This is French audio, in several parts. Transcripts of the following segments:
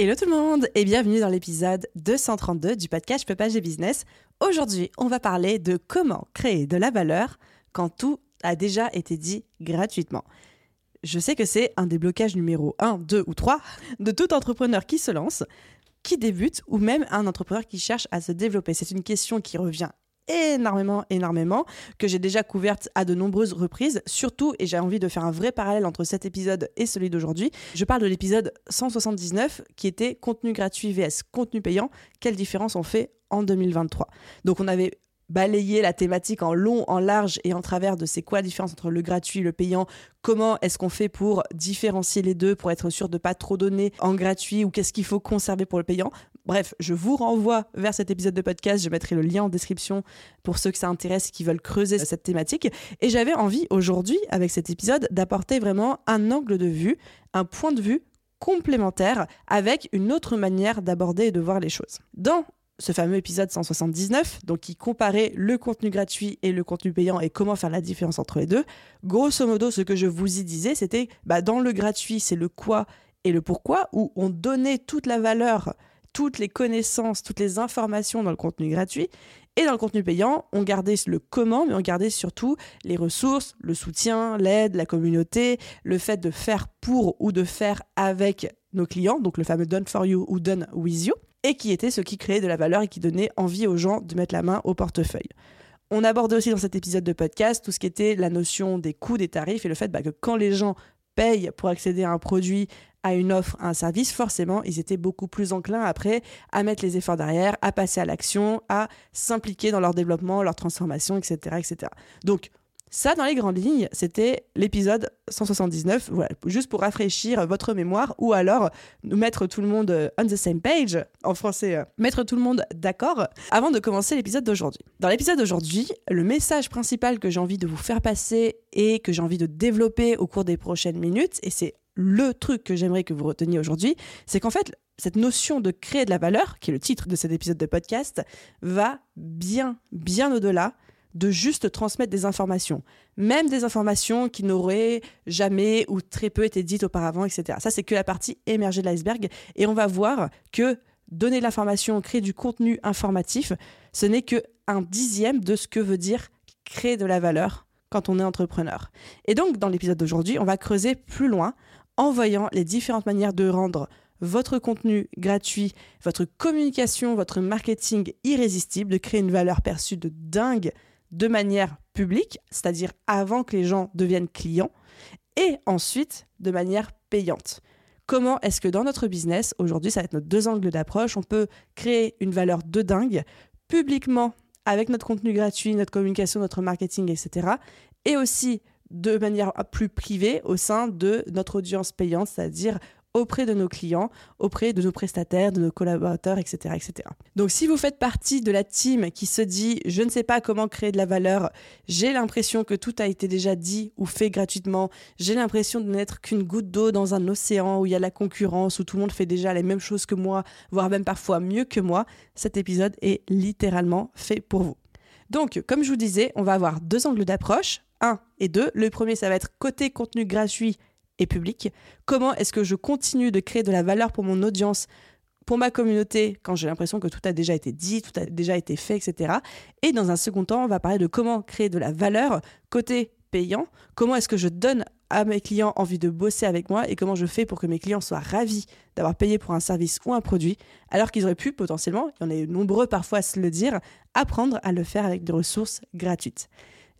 Hello tout le monde et bienvenue dans l'épisode 232 du podcast Peuplage des Business. Aujourd'hui, on va parler de comment créer de la valeur quand tout a déjà été dit gratuitement. Je sais que c'est un des blocages numéro 1, 2 ou 3 de tout entrepreneur qui se lance, qui débute ou même un entrepreneur qui cherche à se développer. C'est une question qui revient énormément, énormément, que j'ai déjà couverte à de nombreuses reprises, surtout, et j'ai envie de faire un vrai parallèle entre cet épisode et celui d'aujourd'hui. Je parle de l'épisode 179 qui était contenu gratuit vs contenu payant. Quelle différence on fait en 2023 Donc on avait balayé la thématique en long, en large et en travers de c'est quoi la différence entre le gratuit et le payant, comment est-ce qu'on fait pour différencier les deux, pour être sûr de pas trop donner en gratuit ou qu'est-ce qu'il faut conserver pour le payant? Bref, je vous renvoie vers cet épisode de podcast. Je mettrai le lien en description pour ceux que ça intéresse qui veulent creuser cette thématique. Et j'avais envie aujourd'hui, avec cet épisode, d'apporter vraiment un angle de vue, un point de vue complémentaire avec une autre manière d'aborder et de voir les choses. Dans ce fameux épisode 179, donc qui comparait le contenu gratuit et le contenu payant et comment faire la différence entre les deux. Grosso modo, ce que je vous y disais, c'était bah, dans le gratuit, c'est le quoi et le pourquoi, où on donnait toute la valeur toutes les connaissances, toutes les informations dans le contenu gratuit. Et dans le contenu payant, on gardait le comment, mais on gardait surtout les ressources, le soutien, l'aide, la communauté, le fait de faire pour ou de faire avec nos clients, donc le fameux done for you ou done with you, et qui était ce qui créait de la valeur et qui donnait envie aux gens de mettre la main au portefeuille. On abordait aussi dans cet épisode de podcast tout ce qui était la notion des coûts, des tarifs et le fait bah, que quand les gens payent pour accéder à un produit, à une offre, à un service, forcément, ils étaient beaucoup plus enclins après à mettre les efforts derrière, à passer à l'action, à s'impliquer dans leur développement, leur transformation, etc., etc. Donc, ça, dans les grandes lignes, c'était l'épisode 179, voilà, juste pour rafraîchir votre mémoire, ou alors nous mettre tout le monde euh, on the same page, en français, euh, mettre tout le monde d'accord, avant de commencer l'épisode d'aujourd'hui. Dans l'épisode d'aujourd'hui, le message principal que j'ai envie de vous faire passer et que j'ai envie de développer au cours des prochaines minutes, et c'est le truc que j'aimerais que vous reteniez aujourd'hui, c'est qu'en fait, cette notion de créer de la valeur, qui est le titre de cet épisode de podcast, va bien, bien au-delà de juste transmettre des informations, même des informations qui n'auraient jamais ou très peu été dites auparavant, etc. Ça, c'est que la partie émergée de l'iceberg, et on va voir que donner de l'information, créer du contenu informatif, ce n'est que un dixième de ce que veut dire créer de la valeur quand on est entrepreneur. Et donc, dans l'épisode d'aujourd'hui, on va creuser plus loin en voyant les différentes manières de rendre votre contenu gratuit, votre communication, votre marketing irrésistible, de créer une valeur perçue de dingue de manière publique, c'est-à-dire avant que les gens deviennent clients, et ensuite de manière payante. Comment est-ce que dans notre business, aujourd'hui, ça va être notre deux angles d'approche, on peut créer une valeur de dingue publiquement avec notre contenu gratuit, notre communication, notre marketing, etc. Et aussi de manière plus privée au sein de notre audience payante, c'est-à-dire auprès de nos clients, auprès de nos prestataires, de nos collaborateurs, etc., etc. Donc si vous faites partie de la team qui se dit je ne sais pas comment créer de la valeur, j'ai l'impression que tout a été déjà dit ou fait gratuitement, j'ai l'impression de n'être qu'une goutte d'eau dans un océan où il y a la concurrence, où tout le monde fait déjà les mêmes choses que moi, voire même parfois mieux que moi, cet épisode est littéralement fait pour vous. Donc, comme je vous disais, on va avoir deux angles d'approche. 1 et 2. Le premier, ça va être côté contenu gratuit et public. Comment est-ce que je continue de créer de la valeur pour mon audience, pour ma communauté, quand j'ai l'impression que tout a déjà été dit, tout a déjà été fait, etc. Et dans un second temps, on va parler de comment créer de la valeur côté payant. Comment est-ce que je donne à mes clients envie de bosser avec moi et comment je fais pour que mes clients soient ravis d'avoir payé pour un service ou un produit, alors qu'ils auraient pu potentiellement, il y en a nombreux parfois à se le dire, apprendre à le faire avec des ressources gratuites.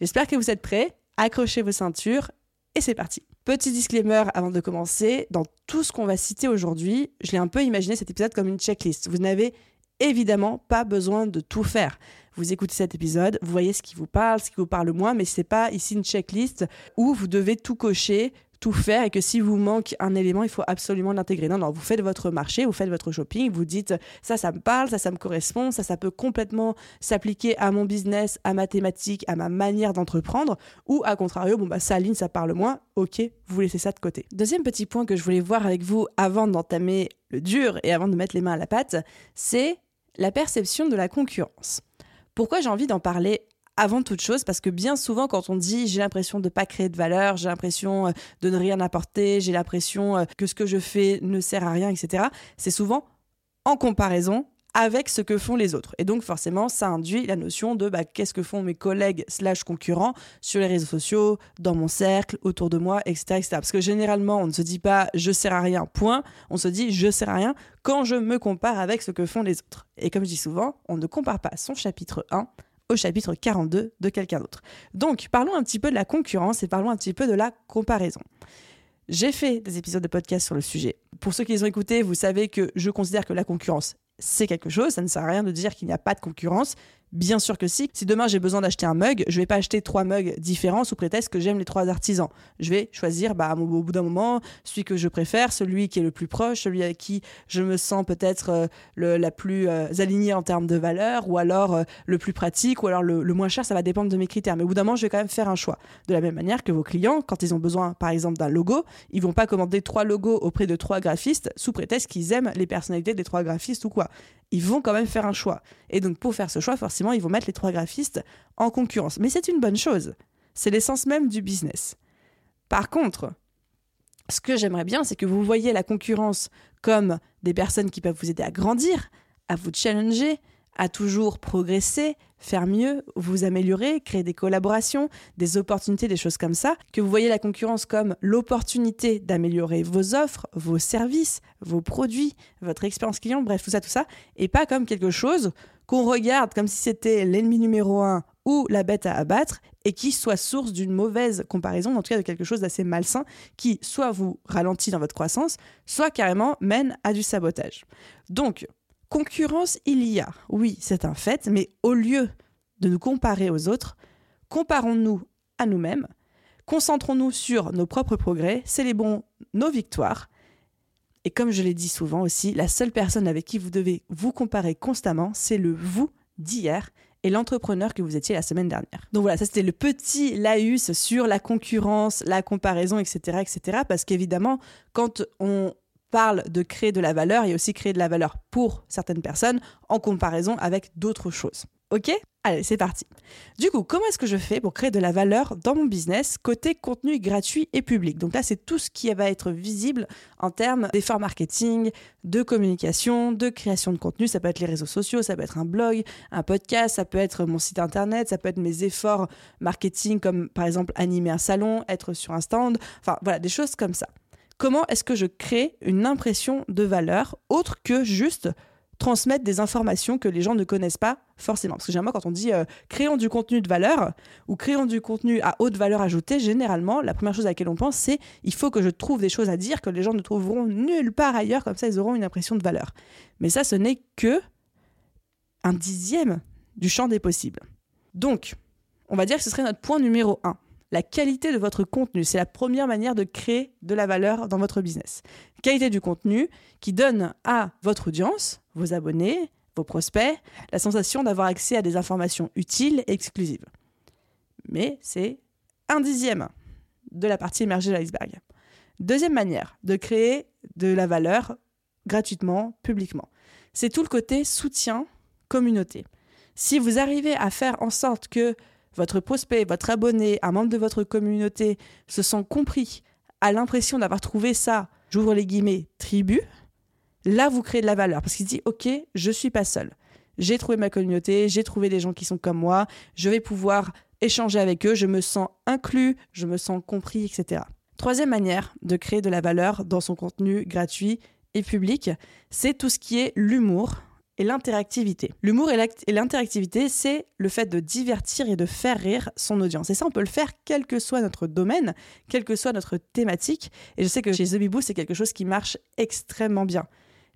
J'espère que vous êtes prêts. Accrochez vos ceintures et c'est parti. Petit disclaimer avant de commencer, dans tout ce qu'on va citer aujourd'hui, je l'ai un peu imaginé cet épisode comme une checklist. Vous n'avez évidemment pas besoin de tout faire. Vous écoutez cet épisode, vous voyez ce qui vous parle, ce qui vous parle moins, mais ce n'est pas ici une checklist où vous devez tout cocher, tout faire et que si vous manque un élément, il faut absolument l'intégrer. Non, non, vous faites votre marché, vous faites votre shopping, vous dites ça, ça me parle, ça, ça me correspond, ça, ça peut complètement s'appliquer à mon business, à ma thématique, à ma manière d'entreprendre, ou à contrario, bon, bah, ça aligne, ça parle moins, ok, vous laissez ça de côté. Deuxième petit point que je voulais voir avec vous avant d'entamer le dur et avant de mettre les mains à la pâte, c'est la perception de la concurrence. Pourquoi j'ai envie d'en parler avant toute chose parce que bien souvent quand on dit j'ai l'impression de pas créer de valeur, j'ai l'impression euh, de ne rien apporter, j'ai l'impression euh, que ce que je fais ne sert à rien, etc., c'est souvent en comparaison avec ce que font les autres. Et donc forcément, ça induit la notion de bah, qu'est-ce que font mes collègues slash concurrents sur les réseaux sociaux, dans mon cercle, autour de moi, etc., etc. Parce que généralement, on ne se dit pas je sers à rien, point. On se dit je sers à rien quand je me compare avec ce que font les autres. Et comme je dis souvent, on ne compare pas son chapitre 1 au chapitre 42 de quelqu'un d'autre. Donc, parlons un petit peu de la concurrence et parlons un petit peu de la comparaison. J'ai fait des épisodes de podcast sur le sujet. Pour ceux qui les ont écoutés, vous savez que je considère que la concurrence, c'est quelque chose. Ça ne sert à rien de dire qu'il n'y a pas de concurrence. Bien sûr que si. Si demain j'ai besoin d'acheter un mug, je vais pas acheter trois mugs différents sous prétexte que j'aime les trois artisans. Je vais choisir, bah, au bout d'un moment, celui que je préfère, celui qui est le plus proche, celui avec qui je me sens peut-être euh, la plus euh, alignée en termes de valeur, ou alors euh, le plus pratique, ou alors le, moins cher. Ça va dépendre de mes critères. Mais au bout d'un moment, je vais quand même faire un choix. De la même manière que vos clients, quand ils ont besoin, par exemple, d'un logo, ils vont pas commander trois logos auprès de trois graphistes sous prétexte qu'ils aiment les personnalités des trois graphistes ou quoi. Ils vont quand même faire un choix. Et donc pour faire ce choix, forcément, ils vont mettre les trois graphistes en concurrence. Mais c'est une bonne chose. C'est l'essence même du business. Par contre, ce que j'aimerais bien, c'est que vous voyez la concurrence comme des personnes qui peuvent vous aider à grandir, à vous challenger, à toujours progresser, faire mieux, vous améliorer, créer des collaborations, des opportunités, des choses comme ça, que vous voyez la concurrence comme l'opportunité d'améliorer vos offres, vos services, vos produits, votre expérience client, bref, tout ça, tout ça, et pas comme quelque chose qu'on regarde comme si c'était l'ennemi numéro un ou la bête à abattre et qui soit source d'une mauvaise comparaison, en tout cas de quelque chose d'assez malsain qui soit vous ralentit dans votre croissance, soit carrément mène à du sabotage. Donc, concurrence il y a, oui, c'est un fait, mais au lieu de nous comparer aux autres, comparons-nous à nous-mêmes, concentrons-nous sur nos propres progrès, célébrons nos victoires et comme je l'ai dit souvent aussi, la seule personne avec qui vous devez vous comparer constamment, c'est le vous d'hier et l'entrepreneur que vous étiez la semaine dernière. Donc voilà, ça c'était le petit laïus sur la concurrence, la comparaison, etc. etc. parce qu'évidemment, quand on parle de créer de la valeur, a aussi créer de la valeur pour certaines personnes en comparaison avec d'autres choses. Ok? Allez, c'est parti. Du coup, comment est-ce que je fais pour créer de la valeur dans mon business côté contenu gratuit et public? Donc là, c'est tout ce qui va être visible en termes d'efforts marketing, de communication, de création de contenu. Ça peut être les réseaux sociaux, ça peut être un blog, un podcast, ça peut être mon site internet, ça peut être mes efforts marketing comme par exemple animer un salon, être sur un stand, enfin voilà, des choses comme ça. Comment est-ce que je crée une impression de valeur autre que juste transmettre des informations que les gens ne connaissent pas forcément? Parce que généralement, quand on dit euh, créons du contenu de valeur ou créons du contenu à haute valeur ajoutée, généralement, la première chose à laquelle on pense, c'est il faut que je trouve des choses à dire que les gens ne trouveront nulle part ailleurs, comme ça ils auront une impression de valeur. Mais ça, ce n'est que un dixième du champ des possibles. Donc, on va dire que ce serait notre point numéro un la qualité de votre contenu. C'est la première manière de créer de la valeur dans votre business. Qualité du contenu qui donne à votre audience, vos abonnés, vos prospects, la sensation d'avoir accès à des informations utiles et exclusives. Mais c'est un dixième de la partie émergée de l'iceberg. Deuxième manière de créer de la valeur gratuitement, publiquement. C'est tout le côté soutien communauté. Si vous arrivez à faire en sorte que votre prospect, votre abonné, un membre de votre communauté se sent compris, a l'impression d'avoir trouvé ça, j'ouvre les guillemets, tribu, là vous créez de la valeur parce qu'il se dit ok, je suis pas seul. J'ai trouvé ma communauté, j'ai trouvé des gens qui sont comme moi, je vais pouvoir échanger avec eux, je me sens inclus, je me sens compris, etc. Troisième manière de créer de la valeur dans son contenu gratuit et public, c'est tout ce qui est l'humour et l'interactivité. L'humour et l'interactivité, c'est le fait de divertir et de faire rire son audience. Et ça, on peut le faire quel que soit notre domaine, quelle que soit notre thématique. Et je sais que chez The Bibou, c'est quelque chose qui marche extrêmement bien.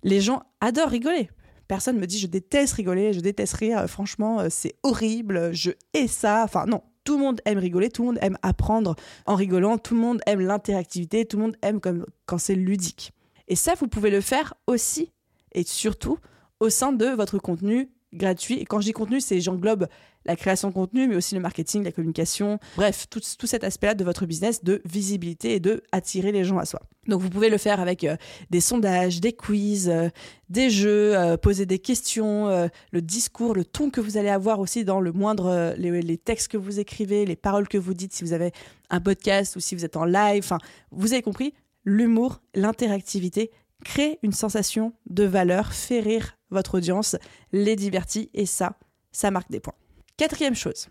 Les gens adorent rigoler. Personne me dit je déteste rigoler, je déteste rire, franchement, euh, c'est horrible, je hais ça. Enfin, non, tout le monde aime rigoler, tout le monde aime apprendre en rigolant, tout le monde aime l'interactivité, tout le monde aime quand c'est ludique. Et ça, vous pouvez le faire aussi et surtout au sein de votre contenu gratuit. Et quand je dis contenu, c'est j'englobe la création de contenu, mais aussi le marketing, la communication, bref, tout, cet aspect-là de votre business de visibilité et de attirer les gens à soi. Donc vous pouvez le faire avec euh, des sondages, des quiz, euh, des jeux, euh, poser des questions, le discours, le ton que vous allez avoir aussi dans le moindre, les, les, textes que vous écrivez, les paroles que vous dites si vous avez un podcast ou si vous êtes en live. Enfin, vous avez compris, l'humour, l'interactivité crée une sensation de valeur, fait rire votre audience, les divertit et ça, ça marque des points. Quatrième chose,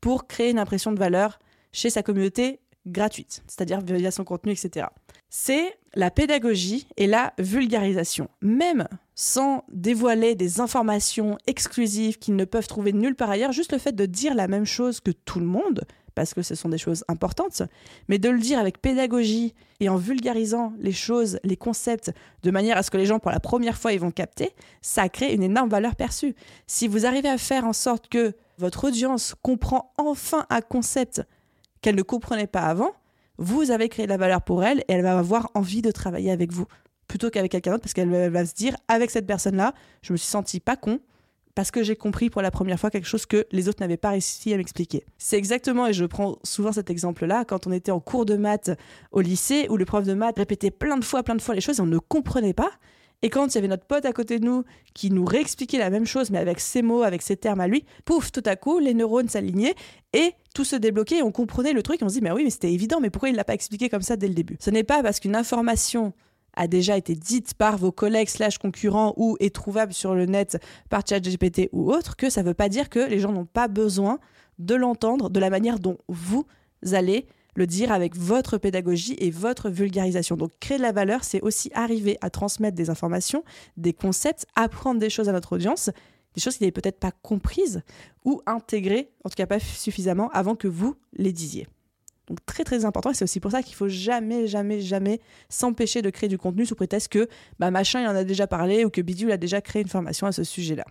pour créer une impression de valeur chez sa communauté gratuite, c'est-à-dire via son contenu, etc. C'est la pédagogie et la vulgarisation. Même sans dévoiler des informations exclusives qu'ils ne peuvent trouver nulle part ailleurs, juste le fait de dire la même chose que tout le monde, parce que ce sont des choses importantes, mais de le dire avec pédagogie et en vulgarisant les choses, les concepts, de manière à ce que les gens, pour la première fois, ils vont capter, ça crée une énorme valeur perçue. Si vous arrivez à faire en sorte que votre audience comprend enfin un concept qu'elle ne comprenait pas avant, vous avez créé de la valeur pour elle et elle va avoir envie de travailler avec vous plutôt qu'avec quelqu'un d'autre parce qu'elle va se dire avec cette personne-là, je me suis senti pas con, parce que j'ai compris pour la première fois quelque chose que les autres n'avaient pas réussi à m'expliquer. C'est exactement, et je prends souvent cet exemple-là, quand on était en cours de maths au lycée, où le prof de maths répétait plein de fois, plein de fois les choses et on ne comprenait pas. Et quand il y avait notre pote à côté de nous qui nous réexpliquait la même chose, mais avec ses mots, avec ses termes à lui, pouf, tout à coup, les neurones s'alignaient et tout se débloquait et on comprenait le truc. Et on se dit, mais oui, mais c'était évident, mais pourquoi il ne l'a pas expliqué comme ça dès le début? Ce n'est pas parce qu'une information a déjà été dite par vos collègues slash concurrents ou est trouvable sur le net par ChatGPT ou autre, que ça ne veut pas dire que les gens n'ont pas besoin de l'entendre de la manière dont vous allez le dire avec votre pédagogie et votre vulgarisation. Donc créer de la valeur, c'est aussi arriver à transmettre des informations, des concepts, apprendre des choses à notre audience, des choses qui n'avaient peut-être pas comprises ou intégrées, en tout cas pas suffisamment, avant que vous les disiez. Donc très très important et c'est aussi pour ça qu'il faut jamais jamais jamais s'empêcher de créer du contenu sous prétexte que bah, machin il en a déjà parlé ou que Bidule a déjà créé une formation à ce sujet-là.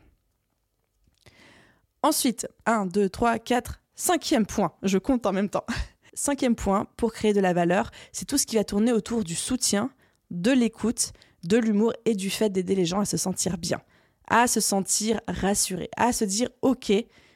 Ensuite, 1, 2, 3, 4, cinquième point, je compte en même temps. Cinquième point, pour créer de la valeur, c'est tout ce qui va tourner autour du soutien, de l'écoute, de l'humour et du fait d'aider les gens à se sentir bien, à se sentir rassurés, à se dire ok,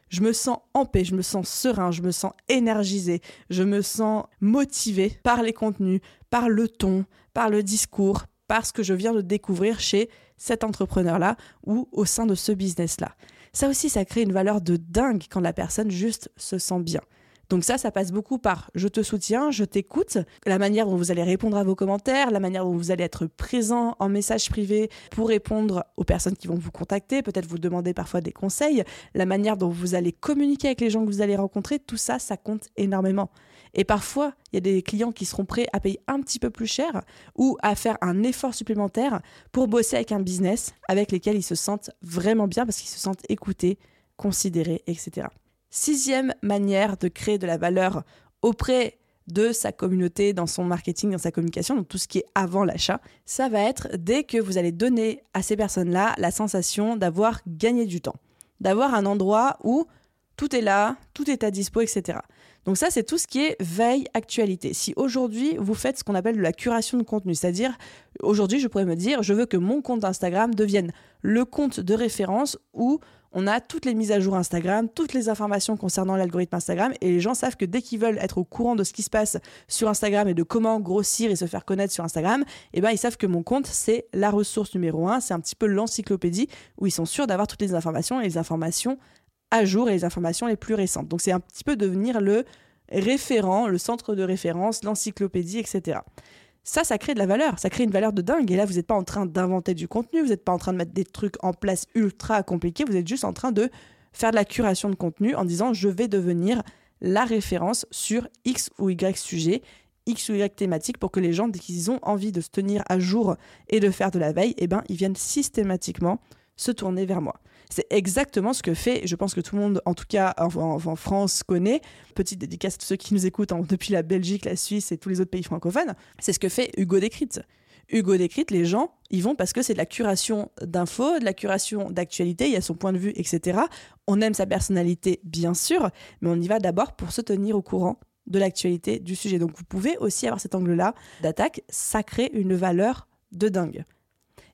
je me sens en paix, je me sens serein, je me sens énergisé, je me sens motivé par les contenus, par le ton, par le discours, par ce que je viens de découvrir chez cet entrepreneur-là ou au sein de ce business-là. Ça aussi, ça crée une valeur de dingue quand la personne juste se sent bien. Donc ça, ça passe beaucoup par je te soutiens, je t'écoute, la manière dont vous allez répondre à vos commentaires, la manière dont vous allez être présent en message privé pour répondre aux personnes qui vont vous contacter, peut-être vous demander parfois des conseils, la manière dont vous allez communiquer avec les gens que vous allez rencontrer, tout ça, ça compte énormément. Et parfois, il y a des clients qui seront prêts à payer un petit peu plus cher ou à faire un effort supplémentaire pour bosser avec un business avec lequel ils se sentent vraiment bien parce qu'ils se sentent écoutés, considérés, etc. Sixième manière de créer de la valeur auprès de sa communauté, dans son marketing, dans sa communication, donc tout ce qui est avant l'achat, ça va être dès que vous allez donner à ces personnes-là la sensation d'avoir gagné du temps, d'avoir un endroit où tout est là, tout est à dispo, etc. Donc ça, c'est tout ce qui est veille actualité. Si aujourd'hui, vous faites ce qu'on appelle de la curation de contenu, c'est-à-dire, aujourd'hui, je pourrais me dire, je veux que mon compte Instagram devienne le compte de référence où on a toutes les mises à jour Instagram, toutes les informations concernant l'algorithme Instagram, et les gens savent que dès qu'ils veulent être au courant de ce qui se passe sur Instagram et de comment grossir et se faire connaître sur Instagram, eh ben ils savent que mon compte c'est la ressource numéro un, c'est un petit peu l'encyclopédie où ils sont sûrs d'avoir toutes les informations et les informations à jour et les informations les plus récentes. Donc c'est un petit peu devenir le référent, le centre de référence, l'encyclopédie, etc. Ça, ça crée de la valeur, ça crée une valeur de dingue. Et là, vous n'êtes pas en train d'inventer du contenu, vous n'êtes pas en train de mettre des trucs en place ultra compliqués, vous êtes juste en train de faire de la curation de contenu en disant je vais devenir la référence sur X ou Y sujet, X ou Y thématique pour que les gens, dès qu'ils ont envie de se tenir à jour et de faire de la veille, eh ben, ils viennent systématiquement se tourner vers moi. C'est exactement ce que fait, je pense que tout le monde, en tout cas en, France, connaît. Petite dédicace à tous ceux qui nous écoutent depuis la Belgique, la Suisse et tous les autres pays francophones. C'est ce que fait Hugo Décrypte. Hugo Décrite, les gens, ils vont parce que c'est de la curation d'infos, de la curation d'actualité, il y a son point de vue, etc. On aime sa personnalité, bien sûr, mais on y va d'abord pour se tenir au courant de l'actualité du sujet. Donc vous pouvez aussi avoir cet angle-là d'attaque, ça crée une valeur de dingue.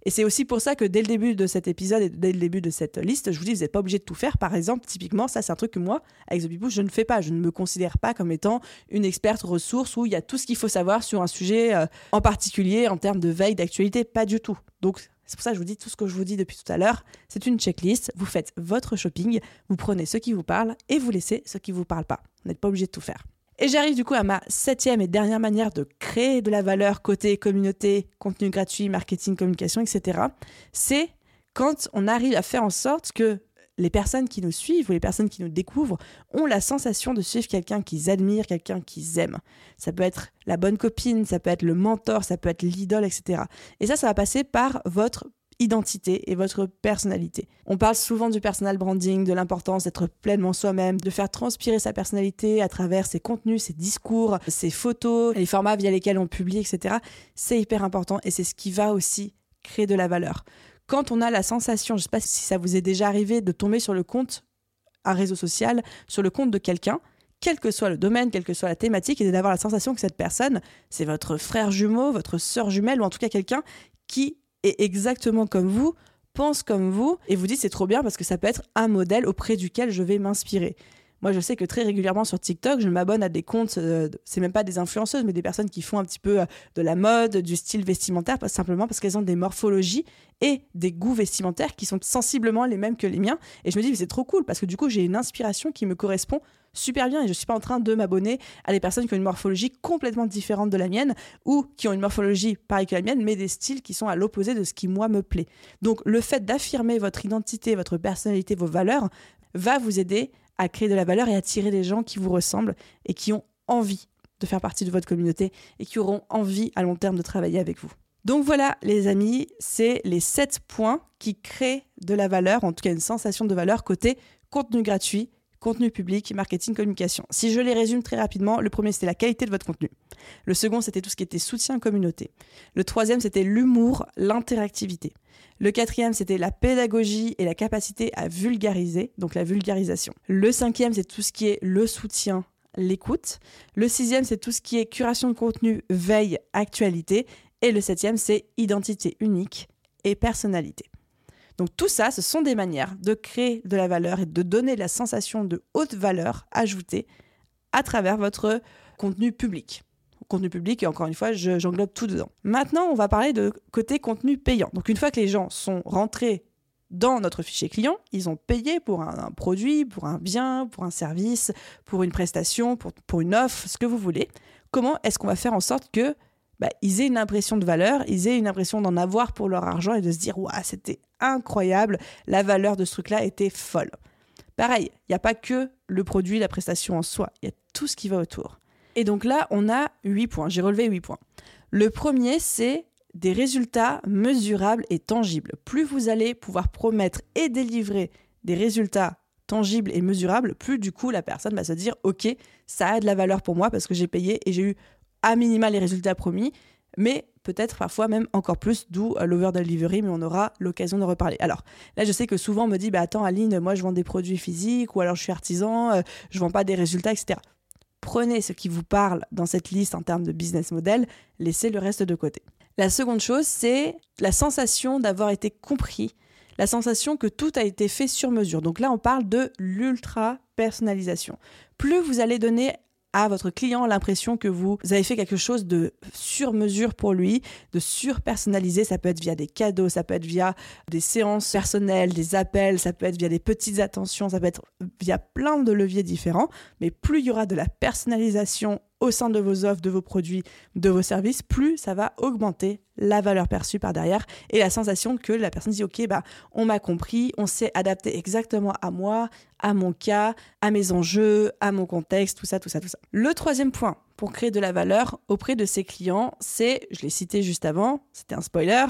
Et c'est aussi pour ça que dès le début de cet épisode et dès le début de cette liste, je vous dis, vous n'êtes pas obligé de tout faire. Par exemple, typiquement, ça, c'est un truc que moi, avec The je ne fais pas. Je ne me considère pas comme étant une experte ressource où il y a tout ce qu'il faut savoir sur un sujet euh, en particulier en termes de veille, d'actualité. Pas du tout. Donc, c'est pour ça que je vous dis tout ce que je vous dis depuis tout à l'heure. C'est une checklist. Vous faites votre shopping, vous prenez ce qui vous parle et vous laissez ce qui ne vous parle pas. Vous n'êtes pas obligé de tout faire. Et j'arrive du coup à ma septième et dernière manière de créer de la valeur côté communauté, contenu gratuit, marketing, communication, etc. C'est quand on arrive à faire en sorte que les personnes qui nous suivent ou les personnes qui nous découvrent ont la sensation de suivre quelqu'un qu'ils admirent, quelqu'un qu'ils aiment. Ça peut être la bonne copine, ça peut être le mentor, ça peut être l'idole, etc. Et ça, ça va passer par votre identité et votre personnalité. On parle souvent du personal branding, de l'importance d'être pleinement soi-même, de faire transpirer sa personnalité à travers ses contenus, ses discours, ses photos, les formats via lesquels on publie, etc. C'est hyper important et c'est ce qui va aussi créer de la valeur. Quand on a la sensation, je ne sais pas si ça vous est déjà arrivé, de tomber sur le compte, un réseau social, sur le compte de quelqu'un, quel que soit le domaine, quelle que soit la thématique, et d'avoir la sensation que cette personne, c'est votre frère jumeau, votre sœur jumelle, ou en tout cas quelqu'un qui exactement comme vous, pense comme vous, et vous dites c'est trop bien parce que ça peut être un modèle auprès duquel je vais m'inspirer. Moi, je sais que très régulièrement sur TikTok, je m'abonne à des comptes, euh, c'est même pas des influenceuses, mais des personnes qui font un petit peu euh, de la mode, du style vestimentaire, simplement parce qu'elles ont des morphologies et des goûts vestimentaires qui sont sensiblement les mêmes que les miens. Et je me dis, c'est trop cool parce que du coup, j'ai une inspiration qui me correspond super bien et je suis pas en train de m'abonner à des personnes qui ont une morphologie complètement différente de la mienne ou qui ont une morphologie pareille que la mienne, mais des styles qui sont à l'opposé de ce qui moi me plaît. Donc, le fait d'affirmer votre identité, votre personnalité, vos valeurs va vous aider à créer de la valeur et attirer des gens qui vous ressemblent et qui ont envie de faire partie de votre communauté et qui auront envie à long terme de travailler avec vous. Donc voilà, les amis, c'est les 7 points qui créent de la valeur, en tout cas une sensation de valeur côté contenu gratuit, contenu public, marketing, communication. Si je les résume très rapidement, le premier c'était la qualité de votre contenu. Le second c'était tout ce qui était soutien communauté. Le troisième c'était l'humour, l'interactivité. Le quatrième, c'était la pédagogie et la capacité à vulgariser, donc la vulgarisation. Le cinquième, c'est tout ce qui est le soutien, l'écoute. Le sixième, c'est tout ce qui est curation de contenu, veille, actualité. Et le septième, c'est identité unique et personnalité. Donc tout ça, ce sont des manières de créer de la valeur et de donner la sensation de haute valeur ajoutée à travers votre contenu public contenu public, et encore une fois, j'englobe tout dedans. Maintenant, on va parler de côté contenu payant. Donc une fois que les gens sont rentrés dans notre fichier client, ils ont payé pour un, produit, pour un bien, pour un service, pour une prestation, pour, pour une offre, ce que vous voulez. Comment est-ce qu'on va faire en sorte que bah, ils aient une impression de valeur, ils aient une impression d'en avoir pour leur argent et de se dire waouh, c'était incroyable, la valeur de ce truc-là était folle. Pareil, il n'y a pas que le produit, la prestation en soi, il y a tout ce qui va autour. Et donc là, on a 8 points. J'ai relevé 8 points. Le premier, c'est des résultats mesurables et tangibles. Plus vous allez pouvoir promettre et délivrer des résultats tangibles et mesurables, plus du coup la personne va se dire OK, ça a de la valeur pour moi parce que j'ai payé et j'ai eu à minima les résultats promis, mais peut-être parfois même encore plus, d'où euh, l'over delivery, mais on aura l'occasion de reparler. Alors là, je sais que souvent on me dit bah attends Aline, moi je vends des produits physiques ou alors je suis artisan, euh, je vends pas des résultats, etc prenez ce qui vous parle dans cette liste en termes de business model, laissez le reste de côté. La seconde chose, c'est la sensation d'avoir été compris, la sensation que tout a été fait sur mesure. Donc là, on parle de l'ultra personnalisation. Plus vous allez donner à votre client l'impression que vous avez fait quelque chose de sur mesure pour lui, de sur-personnalisé. Ça peut être via des cadeaux, ça peut être via des séances personnelles, des appels, ça peut être via des petites attentions, ça peut être via plein de leviers différents. Mais plus il y aura de la personnalisation au sein de vos offres, de vos produits, de vos services, plus ça va augmenter la valeur perçue par derrière et la sensation que la personne dit ok bah on m'a compris, on s'est adapté exactement à moi, à mon cas, à mes enjeux, à mon contexte, tout ça, tout ça, tout ça. Le troisième point pour créer de la valeur auprès de ses clients, c'est, je l'ai cité juste avant, c'était un spoiler,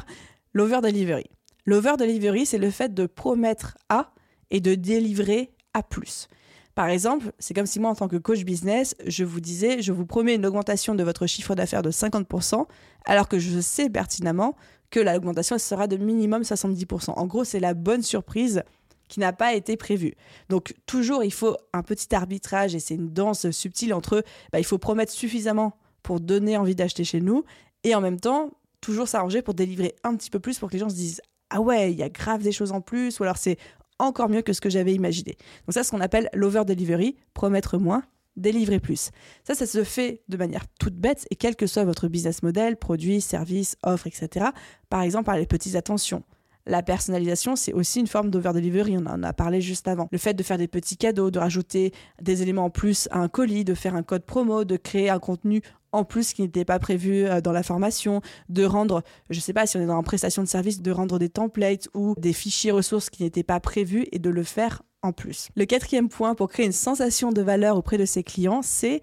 l'over delivery. L'over delivery, c'est le fait de promettre à et de délivrer à plus. Par exemple, c'est comme si moi, en tant que coach business, je vous disais, je vous promets une augmentation de votre chiffre d'affaires de 50% alors que je sais pertinemment que l'augmentation sera de minimum 70%. En gros, c'est la bonne surprise qui n'a pas été prévue. Donc toujours, il faut un petit arbitrage et c'est une danse subtile entre, bah, il faut promettre suffisamment pour donner envie d'acheter chez nous et en même temps, toujours s'arranger pour délivrer un petit peu plus pour que les gens se disent, ah ouais, il y a grave des choses en plus, ou alors c'est encore mieux que ce que j'avais imaginé. Donc ça, c'est ce qu'on appelle l'over-delivery, promettre moins, délivrer plus. Ça, ça se fait de manière toute bête et quel que soit votre business model, produit, service, offre, etc. Par exemple, par les petites attentions. La personnalisation, c'est aussi une forme d'over-delivery, on en a parlé juste avant. Le fait de faire des petits cadeaux, de rajouter des éléments en plus à un colis, de faire un code promo, de créer un contenu en plus qui n'était pas prévu euh, dans la formation, de rendre, je ne sais pas si on est dans une prestation de service, de rendre des templates ou des fichiers ressources qui n'étaient pas prévus et de le faire en plus. Le quatrième point pour créer une sensation de valeur auprès de ses clients, c'est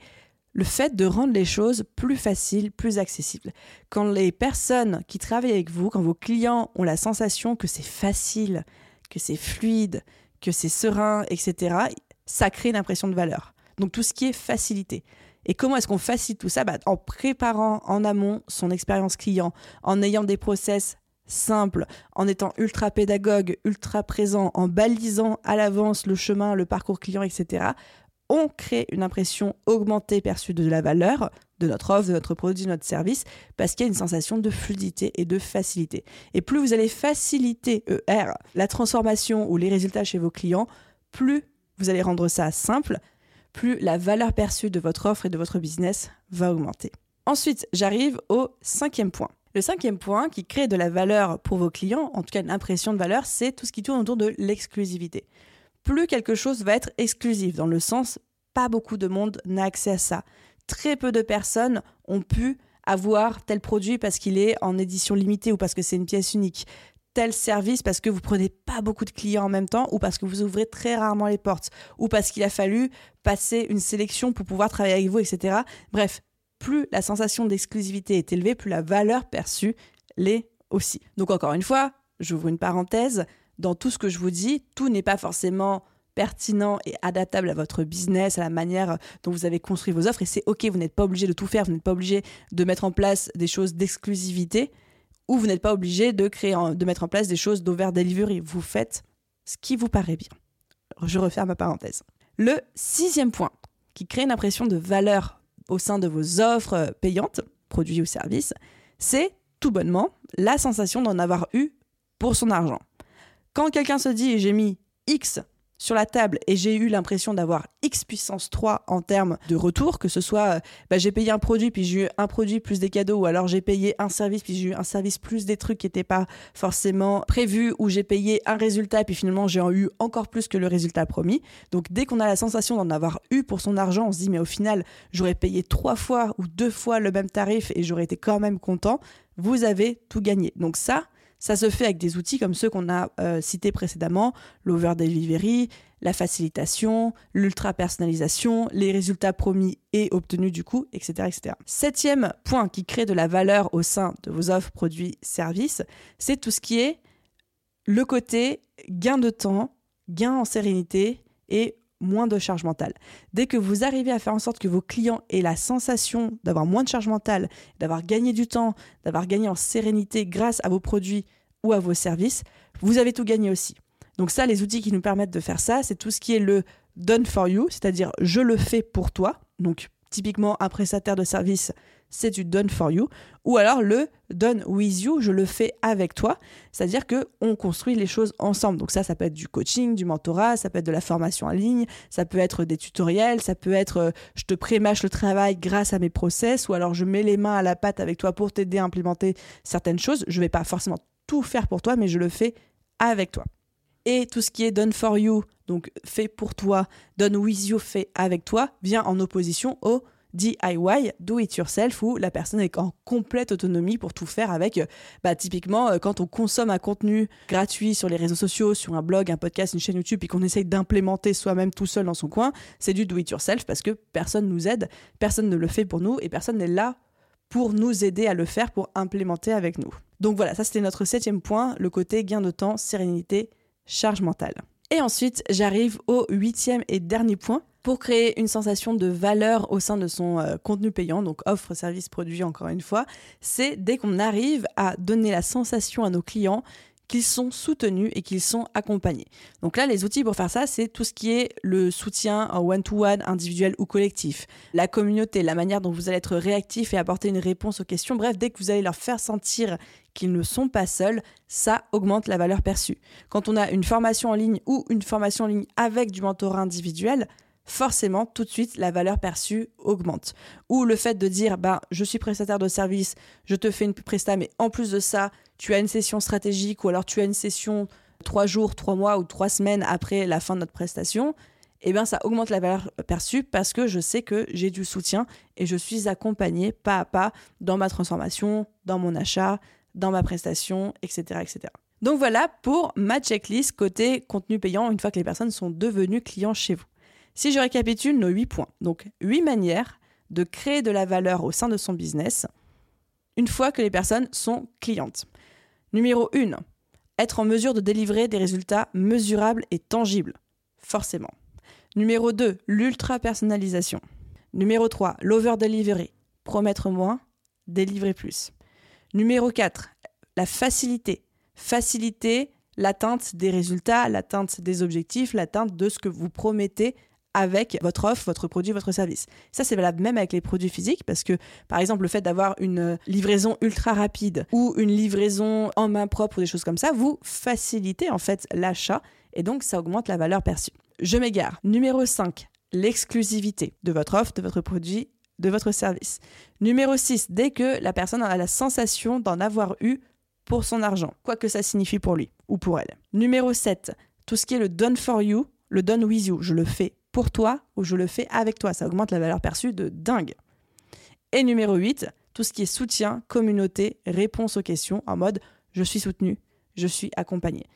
le fait de rendre les choses plus faciles, plus accessibles. Quand les personnes qui travaillent avec vous, quand vos clients ont la sensation que c'est facile, que c'est fluide, que c'est serein, etc., ça crée une impression de valeur. Donc tout ce qui est facilité. Et comment est-ce qu'on facilite tout ça? Bah, En préparant en amont son expérience client, en ayant des process simples, en étant ultra pédagogue, ultra présent, en balisant à l'avance le chemin, le parcours client, etc. On crée une impression augmentée perçue de la valeur de notre offre, de notre produit, de notre service, parce qu'il y a une sensation de fluidité et de facilité. Et plus vous allez faciliter ER, la transformation ou les résultats chez vos clients, plus vous allez rendre ça simple, plus la valeur perçue de votre offre et de votre business va augmenter. Ensuite, j'arrive au cinquième point. Le cinquième point qui crée de la valeur pour vos clients, en tout cas une impression de valeur, c'est tout ce qui tourne autour de l'exclusivité. Plus quelque chose va être exclusif, dans le sens pas beaucoup de monde n'a accès à ça. Très peu de personnes ont pu avoir tel produit parce qu'il est en édition limitée ou parce que c'est une pièce unique tel service parce que vous prenez pas beaucoup de clients en même temps ou parce que vous ouvrez très rarement les portes ou parce qu'il a fallu passer une sélection pour pouvoir travailler avec vous, etc. Bref, plus la sensation d'exclusivité est élevée, plus la valeur perçue l'est aussi. Donc encore une fois, j'ouvre une parenthèse, dans tout ce que je vous dis, tout n'est pas forcément pertinent et adaptable à votre business, à la manière dont vous avez construit vos offres. Et c'est OK, vous n'êtes pas obligé de tout faire, vous n'êtes pas obligé de mettre en place des choses d'exclusivité ou vous n'êtes pas obligé de créer, de mettre en place des choses d'over delivery. Vous faites ce qui vous paraît bien. Je referme ma parenthèse. Le sixième point qui crée une impression de valeur au sein de vos offres payantes, produits ou services, c'est tout bonnement la sensation d'en avoir eu pour son argent. Quand quelqu'un se dit j'ai mis X sur la table et j'ai eu l'impression d'avoir X puissance 3 en termes de retour, que ce soit euh, bah, j'ai payé un produit puis j'ai eu un produit plus des cadeaux ou alors j'ai payé un service puis j'ai eu un service plus des trucs qui n'étaient pas forcément prévus ou j'ai payé un résultat puis finalement j'ai eu encore plus que le résultat promis. Donc dès qu'on a la sensation d'en avoir eu pour son argent, on se dit mais au final j'aurais payé trois fois ou deux fois le même tarif et j'aurais été quand même content. Vous avez tout gagné. Donc ça, ça se fait avec des outils comme ceux qu'on a euh, cités précédemment, l'over delivery, la facilitation, l'ultra personnalisation, les résultats promis et obtenus du coup, etc., etc. Septième point qui crée de la valeur au sein de vos offres, produits, services, c'est tout ce qui est le côté gain de temps, gain en sérénité et moins de charge mentale. Dès que vous arrivez à faire en sorte que vos clients aient la sensation d'avoir moins de charge mentale, d'avoir gagné du temps, d'avoir gagné en sérénité grâce à vos produits ou à vos services, vous avez tout gagné aussi. Donc ça, les outils qui nous permettent de faire ça, c'est tout ce qui est le done for you, c'est-à-dire je le fais pour toi. Donc typiquement un prestataire de service c'est du done for you, ou alors le done with you, je le fais avec toi, c'est-à-dire que on construit les choses ensemble. Donc ça, ça peut être du coaching, du mentorat, ça peut être de la formation en ligne, ça peut être des tutoriels, ça peut être euh, je te prémâche le travail grâce à mes process, ou alors je mets les mains à la pâte avec toi pour t'aider à implémenter certaines choses. Je vais pas forcément tout faire pour toi, mais je le fais avec toi. Et tout ce qui est done for you, donc fait pour toi, done with you, fait avec toi, vient en opposition au DIY, do it yourself, où la personne est en complète autonomie pour tout faire avec, euh, bah, typiquement, euh, quand on consomme un contenu gratuit sur les réseaux sociaux, sur un blog, un podcast, une chaîne YouTube, et qu'on essaye d'implémenter soi-même tout seul dans son coin, c'est du do it yourself parce que personne nous aide, personne ne le fait pour nous et personne n'est là pour nous aider à le faire, pour implémenter avec nous. Donc voilà, ça c'était notre septième point, le côté gain de temps, sérénité, charge mentale. Et ensuite, j'arrive au huitième et dernier point, pour créer une sensation de valeur au sein de son euh, contenu payant, donc offre, service, produit encore une fois, c'est dès qu'on arrive à donner la sensation à nos clients qu'ils sont soutenus et qu'ils sont accompagnés. Donc là, les outils pour faire ça, c'est tout ce qui est le soutien en one-to-one, individuel ou collectif, la communauté, la manière dont vous allez être réactif et apporter une réponse aux questions. Bref, dès que vous allez leur faire sentir qu'ils ne sont pas seuls, ça augmente la valeur perçue. Quand on a une formation en ligne ou une formation en ligne avec du mentorat individuel, forcément, tout de suite, la valeur perçue augmente. Ou le fait de dire, ben, je suis prestataire de service, je te fais une presta, mais en plus de ça, tu as une session stratégique ou alors tu as une session trois jours, trois mois ou trois semaines après la fin de notre prestation, eh bien, ça augmente la valeur perçue parce que je sais que j'ai du soutien et je suis accompagné pas à pas dans ma transformation, dans mon achat, dans ma prestation, etc., etc. Donc voilà pour ma checklist côté contenu payant une fois que les personnes sont devenues clients chez vous. Si je récapitule nos 8 points, donc 8 manières de créer de la valeur au sein de son business une fois que les personnes sont clientes. Numéro 1, être en mesure de délivrer des résultats mesurables et tangibles, forcément. Numéro 2, l'ultra-personnalisation. Numéro 3, l'over-delivery, promettre moins, délivrer plus. Numéro 4, la facilité, faciliter l'atteinte des résultats, l'atteinte des objectifs, l'atteinte de ce que vous promettez avec votre offre, votre produit, votre service. Ça, c'est valable même avec les produits physiques parce que, par exemple, le fait d'avoir une livraison ultra rapide ou une livraison en main propre ou des choses comme ça, vous facilitez en fait l'achat et donc ça augmente la valeur perçue. Je m'égare. Numéro 5, l'exclusivité de votre offre, de votre produit, de votre service. Numéro 6, dès que la personne a la sensation d'en avoir eu pour son argent, quoi que ça signifie pour lui ou pour elle. Numéro 7, tout ce qui est le done for you, le done with you, je le fais pour toi ou je le fais avec toi. Ça augmente la valeur perçue de dingue. Et numéro 8, tout ce qui est soutien, communauté, réponse aux questions en mode je suis soutenu, je suis accompagné.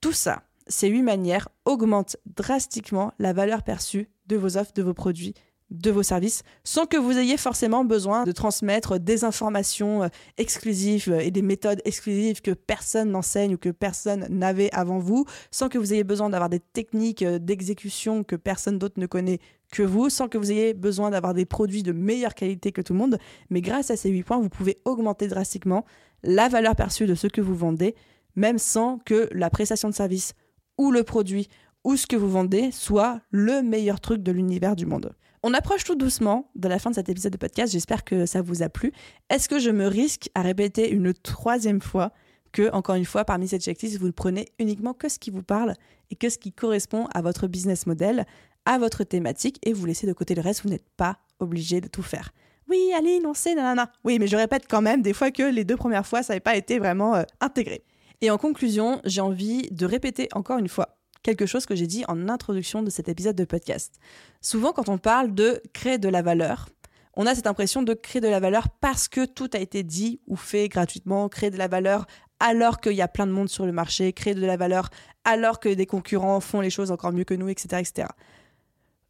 Tout ça, ces huit manières augmentent drastiquement la valeur perçue de vos offres, de vos produits, de vos services sans que vous ayez forcément besoin de transmettre des informations euh, exclusives et des méthodes exclusives que personne n'enseigne ou que personne n'avait avant vous, sans que vous ayez besoin d'avoir des techniques euh, d'exécution que personne d'autre ne connaît que vous, sans que vous ayez besoin d'avoir des produits de meilleure qualité que tout le monde. Mais grâce à ces huit points, vous pouvez augmenter drastiquement la valeur perçue de ce que vous vendez, même sans que la prestation de service ou le produit ou ce que vous vendez soit le meilleur truc de l'univers du monde. On approche tout doucement de la fin de cet épisode de podcast. J'espère que ça vous a plu. Est-ce que je me risque à répéter une troisième fois que, encore une fois, parmi cette checklist, vous ne prenez uniquement que ce qui vous parle et que ce qui correspond à votre business model, à votre thématique, et vous laissez de côté le reste. Vous n'êtes pas obligé de tout faire. Oui, allez, non, c'est nanana. Oui, mais je répète quand même des fois que les deux premières fois, ça n'avait pas été vraiment euh, intégré. Et en conclusion, j'ai envie de répéter encore une fois quelque chose que j'ai dit en introduction de cet épisode de podcast. Souvent, quand on parle de créer de la valeur, on a cette impression de créer de la valeur parce que tout a été dit ou fait gratuitement, créer de la valeur alors qu'il y a plein de monde sur le marché, créer de la valeur alors que des concurrents font les choses encore mieux que nous, etc. etc.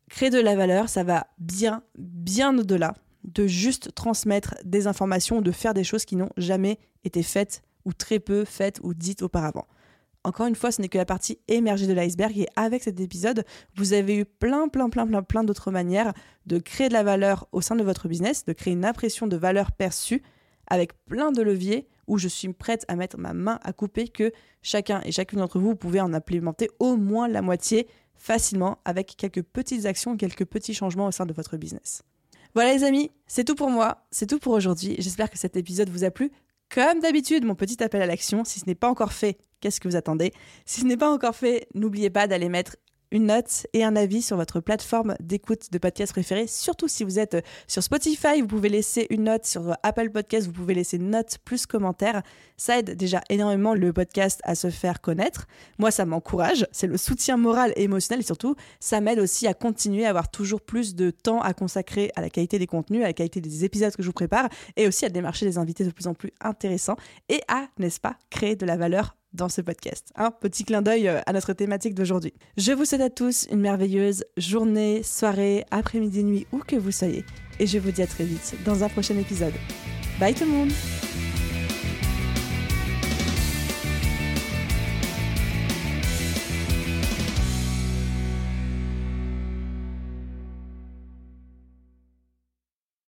Créer de la valeur, ça va bien, bien au-delà de juste transmettre des informations ou de faire des choses qui n'ont jamais été faites ou très peu faites ou dites auparavant. Encore une fois, ce n'est que la partie émergée de l'iceberg et avec cet épisode, vous avez eu plein, plein, plein, plein, plein d'autres manières de créer de la valeur au sein de votre business, de créer une impression de valeur perçue avec plein de leviers où je suis prête à mettre ma main à couper que chacun et chacune d'entre vous, pouvez en implémenter au moins la moitié facilement avec quelques petites actions, quelques petits changements au sein de votre business. Voilà les amis, c'est tout pour moi, c'est tout pour aujourd'hui. J'espère que cet épisode vous a plu. Comme d'habitude, mon petit appel à l'action, si ce n'est pas encore fait, qu'est-ce que vous attendez? Si ce n'est pas encore fait, n'oubliez pas d'aller mettre une note et un avis sur votre plateforme d'écoute de podcast préférée. Surtout si vous êtes sur Spotify, vous pouvez laisser une note. Sur Apple Podcast, vous pouvez laisser une note plus commentaire. Ça aide déjà énormément le podcast à se faire connaître. Moi, ça m'encourage. C'est le soutien moral et émotionnel. Et surtout, ça m'aide aussi à continuer à avoir toujours plus de temps à consacrer à la qualité des contenus, à la qualité des épisodes que je vous prépare et aussi à démarcher des invités de plus en plus intéressants et à, n'est-ce pas, créer de la valeur dans ce podcast. Un petit clin d'œil euh, à notre thématique d'aujourd'hui. Je vous souhaite à tous une merveilleuse journée, soirée, après-midi, nuit, où que vous soyez. Et je vous dis à très vite dans un prochain épisode. Bye tout le monde